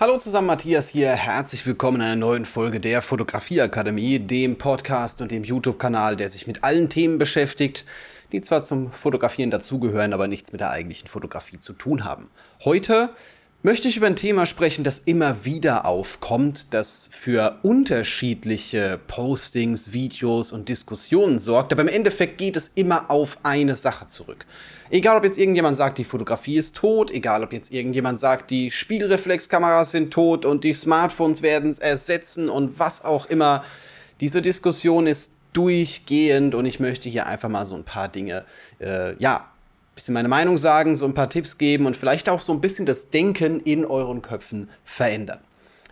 Hallo zusammen, Matthias hier. Herzlich willkommen in einer neuen Folge der Fotografieakademie, dem Podcast und dem YouTube-Kanal, der sich mit allen Themen beschäftigt, die zwar zum Fotografieren dazugehören, aber nichts mit der eigentlichen Fotografie zu tun haben. Heute möchte ich über ein Thema sprechen, das immer wieder aufkommt, das für unterschiedliche Postings, Videos und Diskussionen sorgt, aber im Endeffekt geht es immer auf eine Sache zurück. Egal, ob jetzt irgendjemand sagt, die Fotografie ist tot, egal, ob jetzt irgendjemand sagt, die Spiegelreflexkameras sind tot und die Smartphones werden es ersetzen und was auch immer. Diese Diskussion ist durchgehend und ich möchte hier einfach mal so ein paar Dinge, äh, ja, bisschen meine Meinung sagen, so ein paar Tipps geben und vielleicht auch so ein bisschen das Denken in euren Köpfen verändern.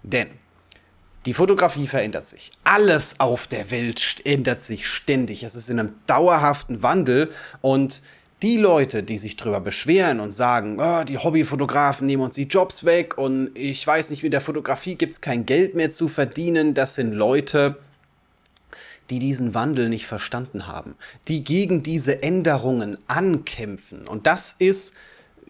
Denn die Fotografie verändert sich. Alles auf der Welt ändert sich ständig. Es ist in einem dauerhaften Wandel und die Leute, die sich darüber beschweren und sagen, oh, die Hobbyfotografen nehmen uns die Jobs weg und ich weiß nicht, mit der Fotografie gibt es kein Geld mehr zu verdienen, das sind Leute, die diesen Wandel nicht verstanden haben, die gegen diese Änderungen ankämpfen. Und das ist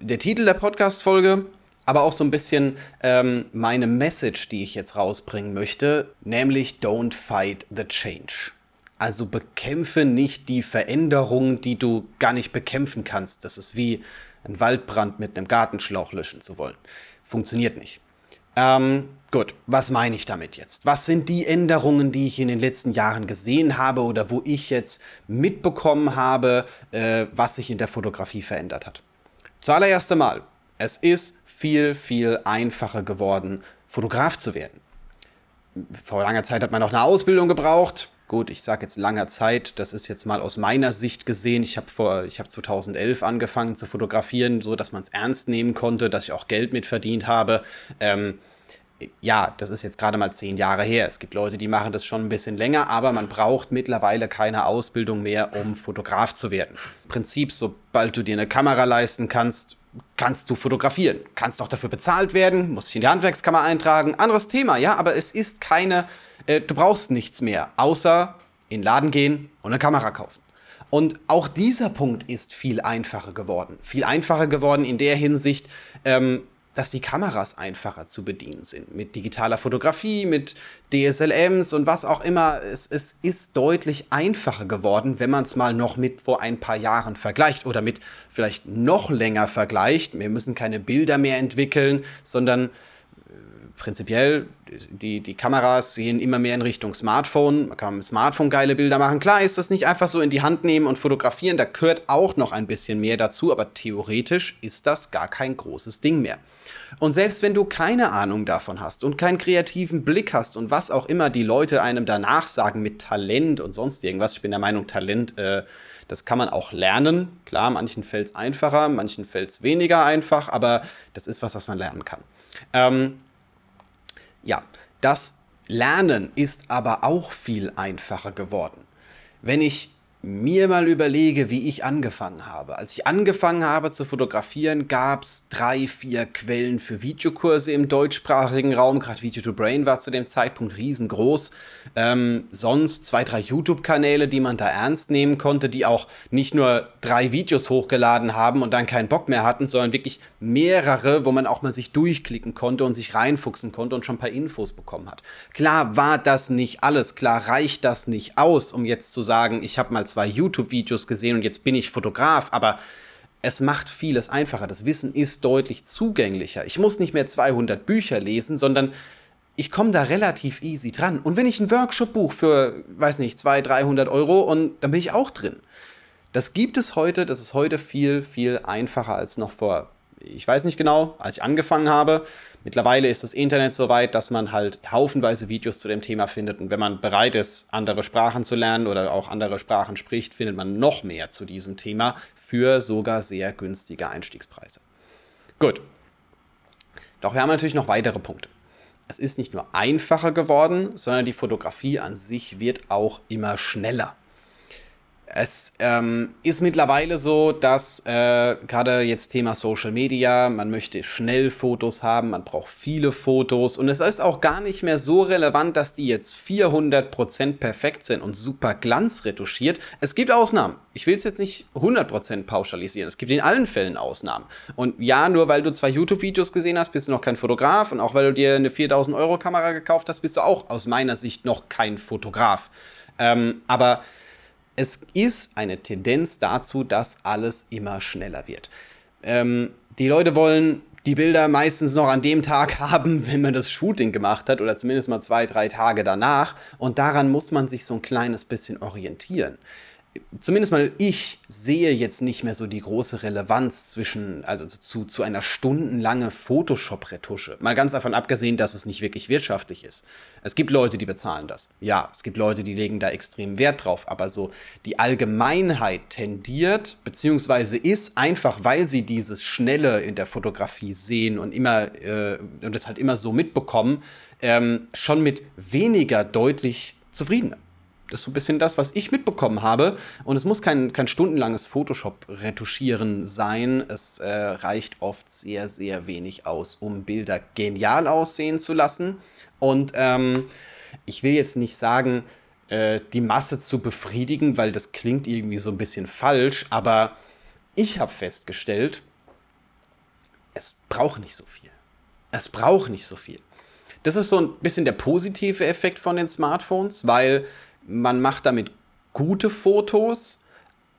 der Titel der Podcast-Folge, aber auch so ein bisschen ähm, meine Message, die ich jetzt rausbringen möchte, nämlich Don't Fight the Change. Also bekämpfe nicht die Veränderungen, die du gar nicht bekämpfen kannst. Das ist wie ein Waldbrand mit einem Gartenschlauch löschen zu wollen. Funktioniert nicht. Ähm, gut, was meine ich damit jetzt? Was sind die Änderungen, die ich in den letzten Jahren gesehen habe oder wo ich jetzt mitbekommen habe, äh, was sich in der Fotografie verändert hat? Zuallererst einmal, es ist viel, viel einfacher geworden, Fotograf zu werden. Vor langer Zeit hat man noch eine Ausbildung gebraucht gut, ich sage jetzt langer Zeit, das ist jetzt mal aus meiner Sicht gesehen. Ich habe vor, ich habe 2011 angefangen zu fotografieren, so dass man es ernst nehmen konnte, dass ich auch Geld mit verdient habe. Ähm, ja, das ist jetzt gerade mal zehn Jahre her. Es gibt Leute, die machen das schon ein bisschen länger, aber man braucht mittlerweile keine Ausbildung mehr, um Fotograf zu werden. Im Prinzip, sobald du dir eine Kamera leisten kannst, kannst du fotografieren. Kannst auch dafür bezahlt werden, musst dich in die Handwerkskammer eintragen. Anderes Thema, ja, aber es ist keine äh, du brauchst nichts mehr, außer in den Laden gehen und eine Kamera kaufen. Und auch dieser Punkt ist viel einfacher geworden. Viel einfacher geworden in der Hinsicht, ähm, dass die Kameras einfacher zu bedienen sind. Mit digitaler Fotografie, mit DSLMs und was auch immer. Es, es ist deutlich einfacher geworden, wenn man es mal noch mit vor ein paar Jahren vergleicht oder mit vielleicht noch länger vergleicht. Wir müssen keine Bilder mehr entwickeln, sondern prinzipiell, die, die Kameras sehen immer mehr in Richtung Smartphone. Man kann mit dem Smartphone geile Bilder machen. Klar ist das nicht einfach so in die Hand nehmen und fotografieren. Da gehört auch noch ein bisschen mehr dazu, aber theoretisch ist das gar kein großes Ding mehr. Und selbst wenn du keine Ahnung davon hast und keinen kreativen Blick hast und was auch immer die Leute einem danach sagen mit Talent und sonst irgendwas, ich bin der Meinung, Talent, äh, das kann man auch lernen. Klar, manchen fällt es einfacher, manchen fällt es weniger einfach, aber das ist was, was man lernen kann. Ähm, ja, das Lernen ist aber auch viel einfacher geworden. Wenn ich mir mal überlege, wie ich angefangen habe. Als ich angefangen habe zu fotografieren, gab es drei, vier Quellen für Videokurse im deutschsprachigen Raum. Gerade Video to Brain war zu dem Zeitpunkt riesengroß. Ähm, sonst zwei, drei YouTube-Kanäle, die man da ernst nehmen konnte, die auch nicht nur drei Videos hochgeladen haben und dann keinen Bock mehr hatten, sondern wirklich mehrere, wo man auch mal sich durchklicken konnte und sich reinfuchsen konnte und schon ein paar Infos bekommen hat. Klar war das nicht alles, klar reicht das nicht aus, um jetzt zu sagen, ich habe mal zwei YouTube-Videos gesehen und jetzt bin ich Fotograf, aber es macht vieles einfacher. Das Wissen ist deutlich zugänglicher. Ich muss nicht mehr 200 Bücher lesen, sondern ich komme da relativ easy dran. Und wenn ich einen Workshop buche für, weiß nicht, 200, 300 Euro, und dann bin ich auch drin. Das gibt es heute, das ist heute viel, viel einfacher als noch vor ich weiß nicht genau, als ich angefangen habe. Mittlerweile ist das Internet so weit, dass man halt haufenweise Videos zu dem Thema findet. Und wenn man bereit ist, andere Sprachen zu lernen oder auch andere Sprachen spricht, findet man noch mehr zu diesem Thema für sogar sehr günstige Einstiegspreise. Gut. Doch wir haben natürlich noch weitere Punkte. Es ist nicht nur einfacher geworden, sondern die Fotografie an sich wird auch immer schneller. Es ähm, ist mittlerweile so, dass äh, gerade jetzt Thema Social Media, man möchte schnell Fotos haben, man braucht viele Fotos und es ist auch gar nicht mehr so relevant, dass die jetzt 400% perfekt sind und super glanzretuschiert. Es gibt Ausnahmen. Ich will es jetzt nicht 100% pauschalisieren. Es gibt in allen Fällen Ausnahmen. Und ja, nur weil du zwei YouTube-Videos gesehen hast, bist du noch kein Fotograf und auch weil du dir eine 4000 Euro Kamera gekauft hast, bist du auch aus meiner Sicht noch kein Fotograf. Ähm, aber es ist eine Tendenz dazu, dass alles immer schneller wird. Ähm, die Leute wollen die Bilder meistens noch an dem Tag haben, wenn man das Shooting gemacht hat oder zumindest mal zwei, drei Tage danach. Und daran muss man sich so ein kleines bisschen orientieren zumindest mal ich sehe jetzt nicht mehr so die große Relevanz zwischen, also zu, zu einer stundenlange Photoshop-Retusche. Mal ganz davon abgesehen, dass es nicht wirklich wirtschaftlich ist. Es gibt Leute, die bezahlen das. Ja, es gibt Leute, die legen da extrem Wert drauf. Aber so die Allgemeinheit tendiert, beziehungsweise ist einfach, weil sie dieses Schnelle in der Fotografie sehen und immer äh, und das halt immer so mitbekommen, ähm, schon mit weniger deutlich zufriedener. Das ist so ein bisschen das, was ich mitbekommen habe. Und es muss kein, kein stundenlanges Photoshop-Retuschieren sein. Es äh, reicht oft sehr, sehr wenig aus, um Bilder genial aussehen zu lassen. Und ähm, ich will jetzt nicht sagen, äh, die Masse zu befriedigen, weil das klingt irgendwie so ein bisschen falsch. Aber ich habe festgestellt, es braucht nicht so viel. Es braucht nicht so viel. Das ist so ein bisschen der positive Effekt von den Smartphones, weil man macht damit gute Fotos,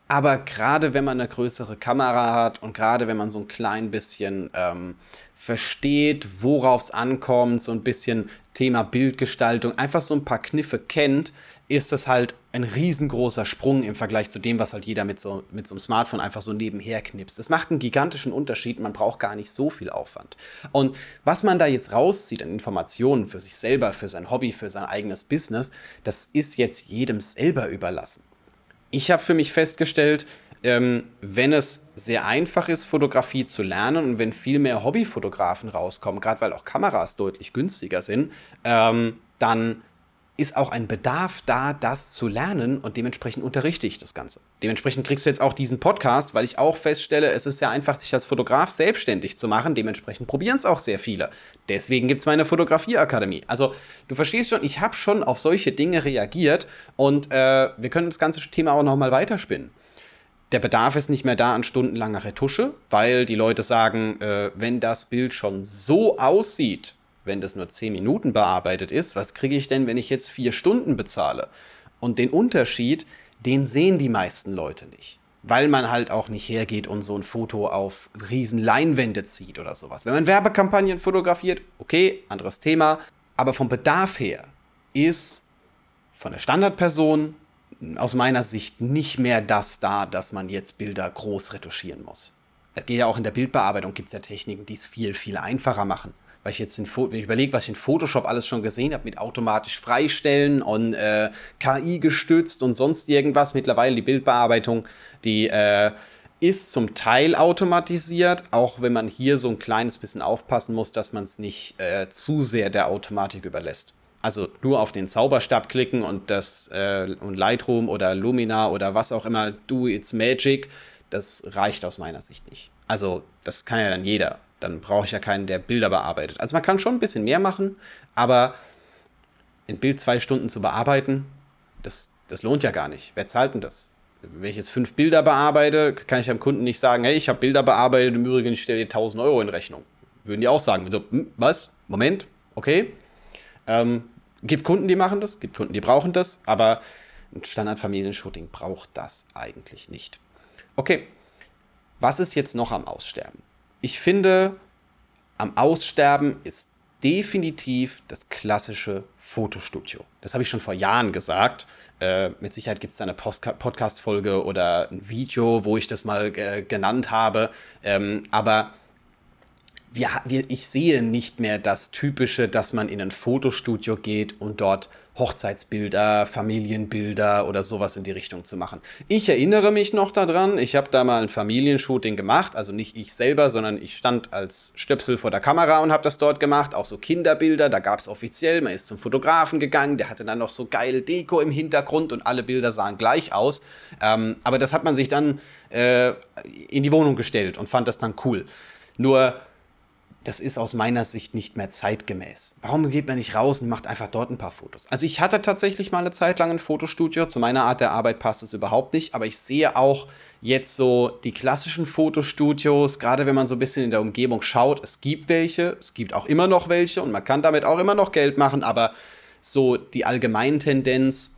aber gerade wenn man eine größere Kamera hat und gerade wenn man so ein klein bisschen ähm, versteht, worauf es ankommt, so ein bisschen Thema Bildgestaltung, einfach so ein paar Kniffe kennt, ist das halt ein riesengroßer Sprung im Vergleich zu dem, was halt jeder mit so, mit so einem Smartphone einfach so nebenher knipst. Das macht einen gigantischen Unterschied, man braucht gar nicht so viel Aufwand. Und was man da jetzt rauszieht an Informationen für sich selber, für sein Hobby, für sein eigenes Business, das ist jetzt jedem selber überlassen. Ich habe für mich festgestellt, ähm, wenn es sehr einfach ist, Fotografie zu lernen und wenn viel mehr Hobbyfotografen rauskommen, gerade weil auch Kameras deutlich günstiger sind, ähm, dann ist auch ein Bedarf da, das zu lernen und dementsprechend unterrichte ich das Ganze. Dementsprechend kriegst du jetzt auch diesen Podcast, weil ich auch feststelle, es ist sehr einfach, sich als Fotograf selbstständig zu machen. Dementsprechend probieren es auch sehr viele. Deswegen gibt es meine Fotografieakademie. Also du verstehst schon, ich habe schon auf solche Dinge reagiert und äh, wir können das ganze Thema auch nochmal weiterspinnen. Der Bedarf ist nicht mehr da an stundenlanger Retusche, weil die Leute sagen, äh, wenn das Bild schon so aussieht, wenn das nur 10 Minuten bearbeitet ist, was kriege ich denn, wenn ich jetzt 4 Stunden bezahle? Und den Unterschied, den sehen die meisten Leute nicht. Weil man halt auch nicht hergeht und so ein Foto auf riesen Leinwände zieht oder sowas. Wenn man Werbekampagnen fotografiert, okay, anderes Thema. Aber vom Bedarf her ist von der Standardperson aus meiner Sicht nicht mehr das da, dass man jetzt Bilder groß retuschieren muss. Es geht ja auch in der Bildbearbeitung, gibt es ja Techniken, die es viel, viel einfacher machen weil ich jetzt in, wenn ich überlege, was ich in Photoshop alles schon gesehen habe, mit automatisch freistellen und äh, KI gestützt und sonst irgendwas. Mittlerweile die Bildbearbeitung, die äh, ist zum Teil automatisiert, auch wenn man hier so ein kleines bisschen aufpassen muss, dass man es nicht äh, zu sehr der Automatik überlässt. Also nur auf den Zauberstab klicken und das äh, und Lightroom oder Lumina oder was auch immer, do it's magic, das reicht aus meiner Sicht nicht. Also das kann ja dann jeder dann brauche ich ja keinen, der Bilder bearbeitet. Also man kann schon ein bisschen mehr machen, aber ein Bild zwei Stunden zu bearbeiten, das, das lohnt ja gar nicht. Wer zahlt denn das? Wenn ich jetzt fünf Bilder bearbeite, kann ich dem Kunden nicht sagen, hey, ich habe Bilder bearbeitet, im Übrigen, ich stelle dir 1000 Euro in Rechnung. Würden die auch sagen, hm, was? Moment, okay. Ähm, gibt Kunden, die machen das, gibt Kunden, die brauchen das, aber ein Standard-Familienshooting braucht das eigentlich nicht. Okay, was ist jetzt noch am Aussterben? Ich finde, am Aussterben ist definitiv das klassische Fotostudio. Das habe ich schon vor Jahren gesagt. Äh, mit Sicherheit gibt es da eine Podcast-Folge oder ein Video, wo ich das mal äh, genannt habe. Ähm, aber wir, wir, ich sehe nicht mehr das Typische, dass man in ein Fotostudio geht und dort Hochzeitsbilder, Familienbilder oder sowas in die Richtung zu machen. Ich erinnere mich noch daran, ich habe da mal ein Familienshooting gemacht, also nicht ich selber, sondern ich stand als Stöpsel vor der Kamera und habe das dort gemacht, auch so Kinderbilder, da gab es offiziell, man ist zum Fotografen gegangen, der hatte dann noch so geil Deko im Hintergrund und alle Bilder sahen gleich aus, ähm, aber das hat man sich dann äh, in die Wohnung gestellt und fand das dann cool. Nur das ist aus meiner Sicht nicht mehr zeitgemäß. Warum geht man nicht raus und macht einfach dort ein paar Fotos? Also ich hatte tatsächlich mal eine Zeit lang ein Fotostudio. Zu meiner Art der Arbeit passt es überhaupt nicht. Aber ich sehe auch jetzt so die klassischen Fotostudios, gerade wenn man so ein bisschen in der Umgebung schaut, es gibt welche, es gibt auch immer noch welche und man kann damit auch immer noch Geld machen. Aber so die allgemeine Tendenz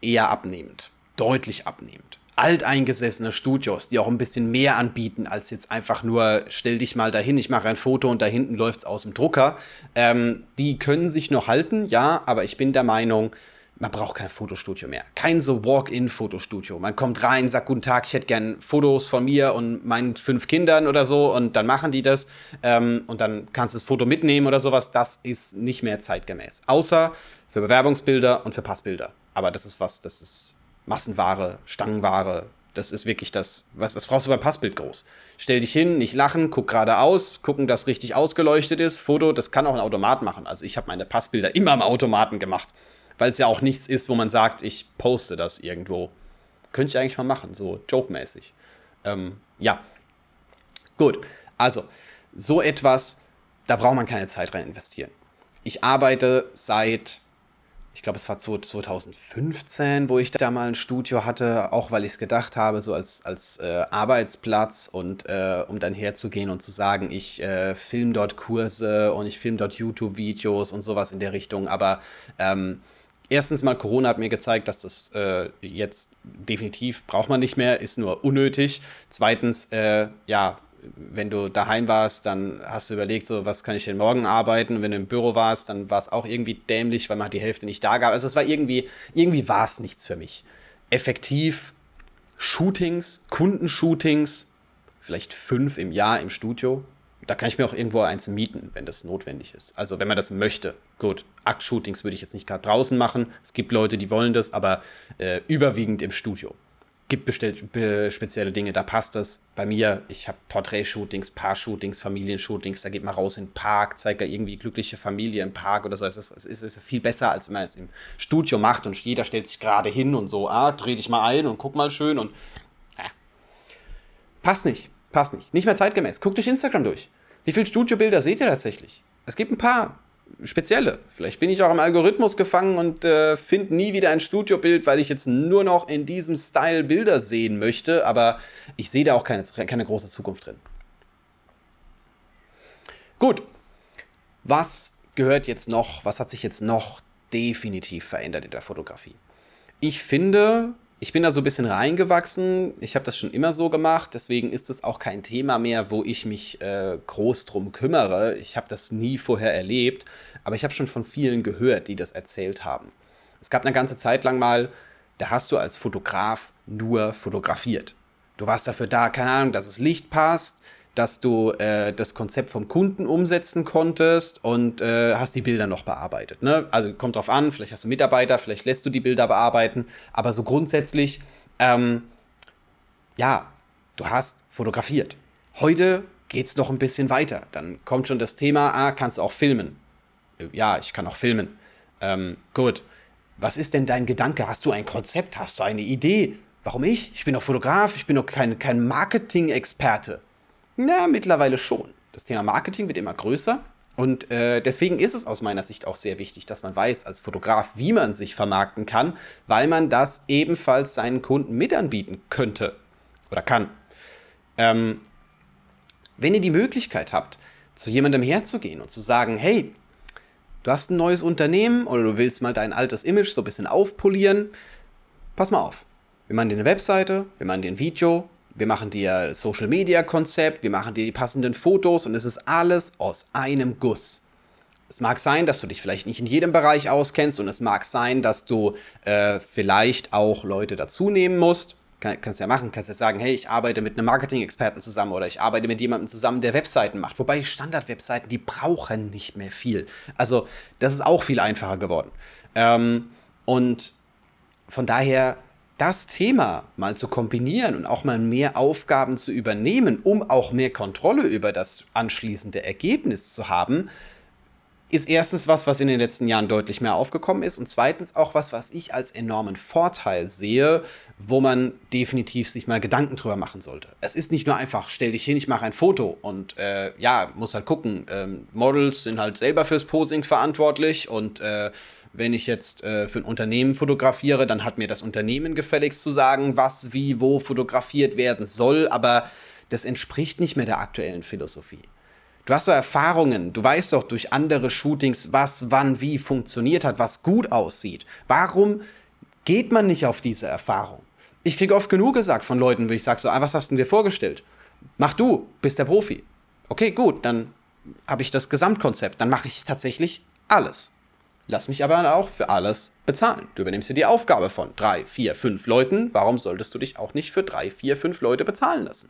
eher abnehmend, deutlich abnehmend alteingesessene Studios, die auch ein bisschen mehr anbieten als jetzt einfach nur, stell dich mal dahin, ich mache ein Foto und da hinten läuft es aus dem Drucker. Ähm, die können sich noch halten, ja, aber ich bin der Meinung, man braucht kein Fotostudio mehr. Kein so Walk-in-Fotostudio. Man kommt rein, sagt guten Tag, ich hätte gern Fotos von mir und meinen fünf Kindern oder so und dann machen die das ähm, und dann kannst du das Foto mitnehmen oder sowas. Das ist nicht mehr zeitgemäß. Außer für Bewerbungsbilder und für Passbilder. Aber das ist was, das ist Massenware, Stangenware. Das ist wirklich das, was, was brauchst du beim Passbild groß? Stell dich hin, nicht lachen, guck geradeaus, gucken, dass richtig ausgeleuchtet ist. Foto, das kann auch ein Automat machen. Also ich habe meine Passbilder immer am Automaten gemacht, weil es ja auch nichts ist, wo man sagt, ich poste das irgendwo. Könnte ich eigentlich mal machen, so joke-mäßig. Ähm, ja, gut. Also, so etwas, da braucht man keine Zeit rein investieren. Ich arbeite seit ich glaube, es war 2015, wo ich da mal ein Studio hatte, auch weil ich es gedacht habe, so als, als äh, Arbeitsplatz und äh, um dann herzugehen und zu sagen, ich äh, filme dort Kurse und ich filme dort YouTube-Videos und sowas in der Richtung. Aber ähm, erstens mal, Corona hat mir gezeigt, dass das äh, jetzt definitiv braucht man nicht mehr, ist nur unnötig. Zweitens, äh, ja, wenn du daheim warst, dann hast du überlegt, so, was kann ich denn morgen arbeiten? Und wenn du im Büro warst, dann war es auch irgendwie dämlich, weil man die Hälfte nicht da gab. Also es war irgendwie, irgendwie war es nichts für mich. Effektiv Shootings, Kundenshootings, vielleicht fünf im Jahr im Studio. Da kann ich mir auch irgendwo eins mieten, wenn das notwendig ist. Also wenn man das möchte. Gut, Aktshootings würde ich jetzt nicht gerade draußen machen. Es gibt Leute, die wollen das, aber äh, überwiegend im Studio gibt bestellt, spezielle Dinge, da passt das. Bei mir, ich habe Porträt-Shootings, Paar-Shootings, Familienshootings, da geht man raus in den Park, zeigt da irgendwie glückliche Familie im Park oder so. Es ist, es ist viel besser, als wenn man es im Studio macht und jeder stellt sich gerade hin und so, ah, dreh dich mal ein und guck mal schön und äh. passt nicht, passt nicht. Nicht mehr zeitgemäß. Guckt durch Instagram durch. Wie viele Studiobilder seht ihr tatsächlich? Es gibt ein paar, spezielle. Vielleicht bin ich auch im Algorithmus gefangen und äh, finde nie wieder ein Studiobild, weil ich jetzt nur noch in diesem Style Bilder sehen möchte, aber ich sehe da auch keine, keine große Zukunft drin. Gut, was gehört jetzt noch, was hat sich jetzt noch definitiv verändert in der Fotografie? Ich finde, ich bin da so ein bisschen reingewachsen. Ich habe das schon immer so gemacht. Deswegen ist es auch kein Thema mehr, wo ich mich äh, groß drum kümmere. Ich habe das nie vorher erlebt. Aber ich habe schon von vielen gehört, die das erzählt haben. Es gab eine ganze Zeit lang mal, da hast du als Fotograf nur fotografiert. Du warst dafür da, keine Ahnung, dass das Licht passt, dass du äh, das Konzept vom Kunden umsetzen konntest und äh, hast die Bilder noch bearbeitet. Ne? Also kommt drauf an, vielleicht hast du Mitarbeiter, vielleicht lässt du die Bilder bearbeiten, aber so grundsätzlich, ähm, ja, du hast fotografiert. Heute geht es noch ein bisschen weiter. Dann kommt schon das Thema, ah, kannst du auch filmen. Ja, ich kann auch filmen. Ähm, gut. Was ist denn dein Gedanke? Hast du ein Konzept? Hast du eine Idee? Warum ich? Ich bin doch Fotograf, ich bin doch kein, kein Marketing-Experte. Na, mittlerweile schon. Das Thema Marketing wird immer größer. Und äh, deswegen ist es aus meiner Sicht auch sehr wichtig, dass man weiß als Fotograf, wie man sich vermarkten kann, weil man das ebenfalls seinen Kunden mit anbieten könnte oder kann. Ähm, wenn ihr die Möglichkeit habt, zu jemandem herzugehen und zu sagen, hey, du hast ein neues Unternehmen oder du willst mal dein altes Image so ein bisschen aufpolieren, pass mal auf. Wir machen dir eine Webseite, wir machen dir ein Video, wir machen dir Social Media Konzept, wir machen dir die passenden Fotos und es ist alles aus einem Guss. Es mag sein, dass du dich vielleicht nicht in jedem Bereich auskennst und es mag sein, dass du äh, vielleicht auch Leute dazu nehmen musst. Kann, kannst ja machen, kannst ja sagen, hey, ich arbeite mit einem Marketing-Experten zusammen oder ich arbeite mit jemandem zusammen, der Webseiten macht. Wobei Standard-Webseiten, die brauchen nicht mehr viel. Also das ist auch viel einfacher geworden. Ähm, und von daher das Thema mal zu kombinieren und auch mal mehr Aufgaben zu übernehmen, um auch mehr Kontrolle über das anschließende Ergebnis zu haben, ist erstens was, was in den letzten Jahren deutlich mehr aufgekommen ist und zweitens auch was, was ich als enormen Vorteil sehe, wo man definitiv sich mal Gedanken drüber machen sollte. Es ist nicht nur einfach, stell dich hin, ich mache ein Foto und äh, ja, muss halt gucken. Ähm, Models sind halt selber fürs Posing verantwortlich und äh, wenn ich jetzt äh, für ein Unternehmen fotografiere, dann hat mir das Unternehmen gefälligst zu sagen, was, wie, wo fotografiert werden soll, aber das entspricht nicht mehr der aktuellen Philosophie. Du hast so Erfahrungen, du weißt doch durch andere Shootings, was, wann, wie funktioniert hat, was gut aussieht. Warum geht man nicht auf diese Erfahrung? Ich kriege oft genug gesagt von Leuten, wo ich sage so, ah, was hast du dir vorgestellt? Mach du, bist der Profi. Okay, gut, dann habe ich das Gesamtkonzept, dann mache ich tatsächlich alles. Lass mich aber auch für alles bezahlen. Du übernimmst dir die Aufgabe von drei, vier, fünf Leuten. Warum solltest du dich auch nicht für drei, vier, fünf Leute bezahlen lassen?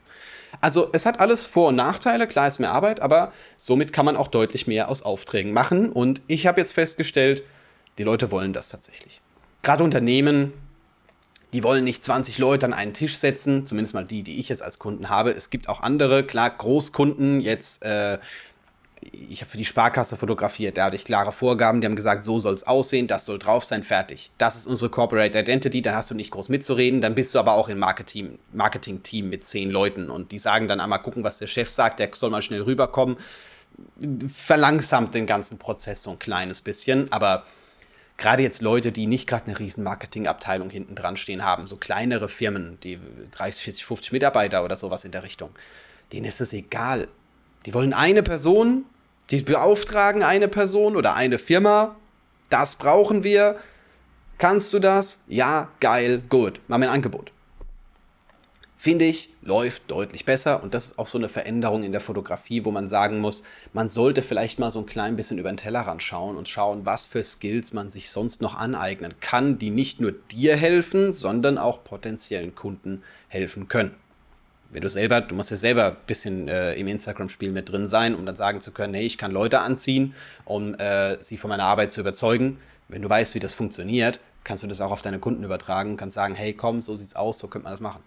Also es hat alles Vor- und Nachteile. Klar ist mehr Arbeit, aber somit kann man auch deutlich mehr aus Aufträgen machen. Und ich habe jetzt festgestellt, die Leute wollen das tatsächlich. Gerade Unternehmen, die wollen nicht 20 Leute an einen Tisch setzen, zumindest mal die, die ich jetzt als Kunden habe. Es gibt auch andere, klar, Großkunden, jetzt äh, ich habe für die Sparkasse fotografiert, da hatte ich klare Vorgaben, die haben gesagt, so soll es aussehen, das soll drauf sein, fertig. Das ist unsere Corporate Identity, dann hast du nicht groß mitzureden, dann bist du aber auch im Marketing-Team Marketing mit zehn Leuten und die sagen dann einmal gucken, was der Chef sagt, der soll mal schnell rüberkommen. Verlangsamt den ganzen Prozess so ein kleines bisschen, aber gerade jetzt Leute, die nicht gerade eine riesen Marketingabteilung hinten dran stehen haben, so kleinere Firmen, die 30, 40, 50 Mitarbeiter oder sowas in der Richtung, denen ist es egal die wollen eine Person, die beauftragen eine Person oder eine Firma. Das brauchen wir. Kannst du das? Ja, geil, gut. Mach mir ein Angebot. Finde ich, läuft deutlich besser und das ist auch so eine Veränderung in der Fotografie, wo man sagen muss, man sollte vielleicht mal so ein klein bisschen über den Tellerrand schauen und schauen, was für Skills man sich sonst noch aneignen kann, die nicht nur dir helfen, sondern auch potenziellen Kunden helfen können wenn du selber, du musst ja selber ein bisschen äh, im Instagram-Spiel mit drin sein, um dann sagen zu können, hey, ich kann Leute anziehen, um äh, sie von meiner Arbeit zu überzeugen. Wenn du weißt, wie das funktioniert, kannst du das auch auf deine Kunden übertragen, kannst sagen, hey, komm, so sieht's aus, so könnte man das machen.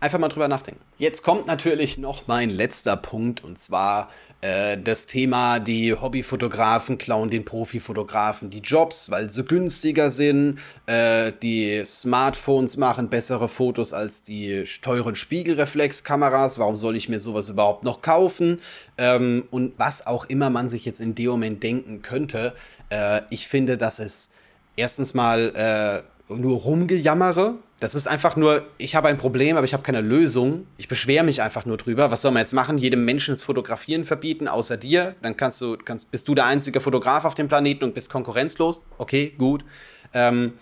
Einfach mal drüber nachdenken. Jetzt kommt natürlich noch mein letzter Punkt und zwar äh, das Thema, die Hobbyfotografen klauen den Profifotografen die Jobs, weil sie günstiger sind. Äh, die Smartphones machen bessere Fotos als die teuren Spiegelreflexkameras. Warum soll ich mir sowas überhaupt noch kaufen? Ähm, und was auch immer man sich jetzt in dem Moment denken könnte. Äh, ich finde, dass es erstens mal äh, nur rumgejammere das ist einfach nur, ich habe ein Problem, aber ich habe keine Lösung. Ich beschwere mich einfach nur drüber. Was soll man jetzt machen? Jedem Menschen das Fotografieren verbieten, außer dir? Dann kannst du, kannst, bist du der einzige Fotograf auf dem Planeten und bist konkurrenzlos? Okay, gut. Ähm,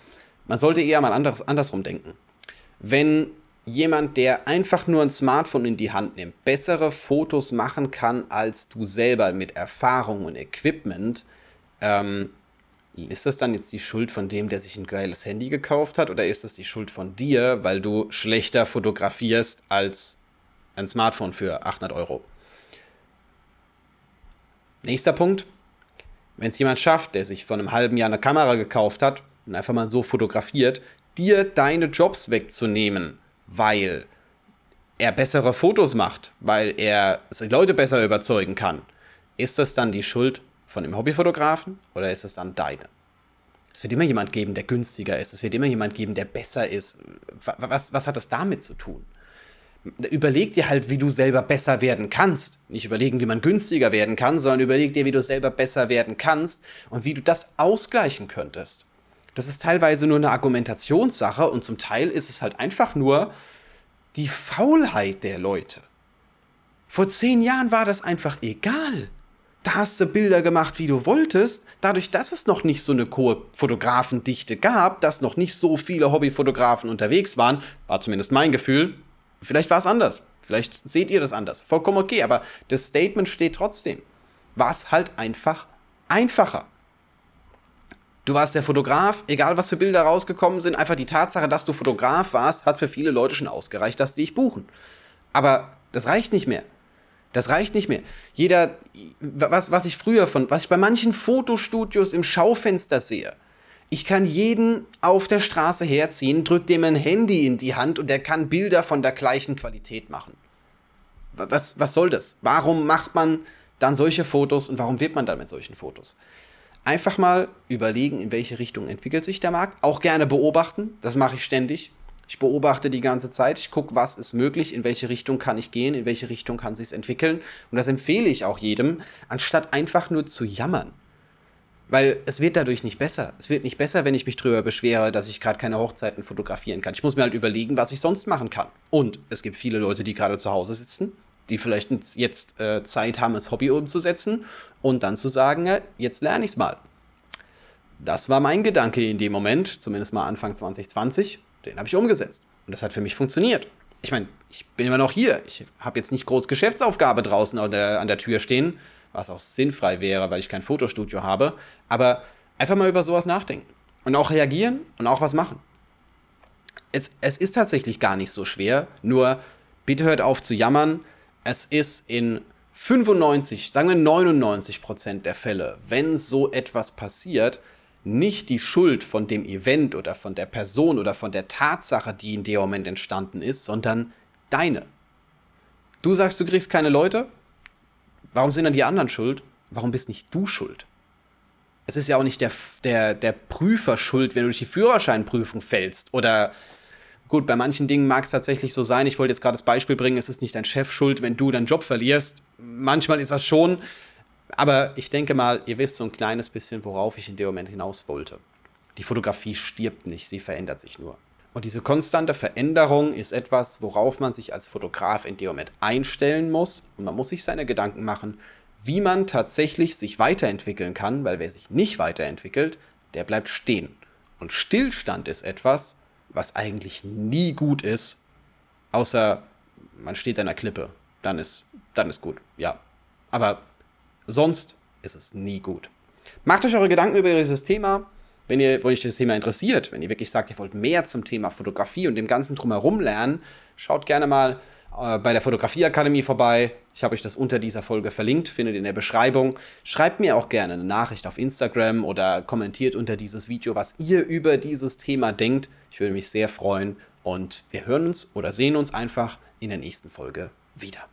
man sollte eher mal anders, andersrum denken. Wenn jemand, der einfach nur ein Smartphone in die Hand nimmt, bessere Fotos machen kann als du selber mit Erfahrung und Equipment, ähm, ist das dann jetzt die Schuld von dem, der sich ein geiles Handy gekauft hat, oder ist das die Schuld von dir, weil du schlechter fotografierst als ein Smartphone für 800 Euro? Nächster Punkt. Wenn es jemand schafft, der sich vor einem halben Jahr eine Kamera gekauft hat und einfach mal so fotografiert, dir deine Jobs wegzunehmen, weil er bessere Fotos macht, weil er die Leute besser überzeugen kann, ist das dann die Schuld von dem Hobbyfotografen oder ist es dann deine? Es wird immer jemand geben, der günstiger ist. Es wird immer jemand geben, der besser ist. Was, was hat das damit zu tun? Überleg dir halt, wie du selber besser werden kannst. Nicht überlegen, wie man günstiger werden kann, sondern überleg dir, wie du selber besser werden kannst und wie du das ausgleichen könntest. Das ist teilweise nur eine Argumentationssache und zum Teil ist es halt einfach nur die Faulheit der Leute. Vor zehn Jahren war das einfach egal da hast du Bilder gemacht, wie du wolltest. Dadurch, dass es noch nicht so eine hohe Fotografendichte gab, dass noch nicht so viele Hobbyfotografen unterwegs waren, war zumindest mein Gefühl. Vielleicht war es anders. Vielleicht seht ihr das anders. Vollkommen okay, aber das Statement steht trotzdem. War es halt einfach einfacher. Du warst der Fotograf, egal was für Bilder rausgekommen sind, einfach die Tatsache, dass du Fotograf warst, hat für viele Leute schon ausgereicht, dass die dich buchen. Aber das reicht nicht mehr. Das reicht nicht mehr. Jeder, was, was ich früher von, was ich bei manchen Fotostudios im Schaufenster sehe, ich kann jeden auf der Straße herziehen, drück dem ein Handy in die Hand und der kann Bilder von der gleichen Qualität machen. Was, was soll das? Warum macht man dann solche Fotos und warum wird man dann mit solchen Fotos? Einfach mal überlegen, in welche Richtung entwickelt sich der Markt. Auch gerne beobachten, das mache ich ständig. Ich beobachte die ganze Zeit, ich gucke, was ist möglich, in welche Richtung kann ich gehen, in welche Richtung kann sich entwickeln. Und das empfehle ich auch jedem, anstatt einfach nur zu jammern. Weil es wird dadurch nicht besser. Es wird nicht besser, wenn ich mich drüber beschwere, dass ich gerade keine Hochzeiten fotografieren kann. Ich muss mir halt überlegen, was ich sonst machen kann. Und es gibt viele Leute, die gerade zu Hause sitzen, die vielleicht jetzt äh, Zeit haben, das Hobby umzusetzen und dann zu sagen, ja, jetzt lerne ich es mal. Das war mein Gedanke in dem Moment, zumindest mal Anfang 2020. Den habe ich umgesetzt. Und das hat für mich funktioniert. Ich meine, ich bin immer noch hier. Ich habe jetzt nicht groß Geschäftsaufgabe draußen an der, an der Tür stehen was auch sinnfrei wäre, weil ich kein Fotostudio habe. Aber einfach mal über sowas nachdenken und auch reagieren und auch was machen. Es, es ist tatsächlich gar nicht so schwer, nur bitte hört auf zu jammern. Es ist in 95, sagen wir 99 Prozent der Fälle, wenn so etwas passiert, nicht die Schuld von dem Event oder von der Person oder von der Tatsache, die in dem Moment entstanden ist, sondern deine. Du sagst, du kriegst keine Leute, Warum sind dann die anderen schuld? Warum bist nicht du schuld? Es ist ja auch nicht der, der, der Prüfer schuld, wenn du durch die Führerscheinprüfung fällst. Oder gut, bei manchen Dingen mag es tatsächlich so sein. Ich wollte jetzt gerade das Beispiel bringen, es ist nicht dein Chef schuld, wenn du deinen Job verlierst. Manchmal ist das schon. Aber ich denke mal, ihr wisst so ein kleines bisschen, worauf ich in dem Moment hinaus wollte. Die Fotografie stirbt nicht, sie verändert sich nur. Und diese konstante Veränderung ist etwas, worauf man sich als Fotograf in dem Moment einstellen muss. Und man muss sich seine Gedanken machen, wie man tatsächlich sich weiterentwickeln kann, weil wer sich nicht weiterentwickelt, der bleibt stehen. Und Stillstand ist etwas, was eigentlich nie gut ist, außer man steht an einer Klippe. Dann ist, dann ist gut, ja. Aber sonst ist es nie gut. Macht euch eure Gedanken über dieses Thema. Wenn ihr, euch das Thema interessiert, wenn ihr wirklich sagt, ihr wollt mehr zum Thema Fotografie und dem Ganzen drumherum lernen, schaut gerne mal äh, bei der Fotografieakademie vorbei. Ich habe euch das unter dieser Folge verlinkt, findet in der Beschreibung. Schreibt mir auch gerne eine Nachricht auf Instagram oder kommentiert unter dieses Video, was ihr über dieses Thema denkt. Ich würde mich sehr freuen und wir hören uns oder sehen uns einfach in der nächsten Folge wieder.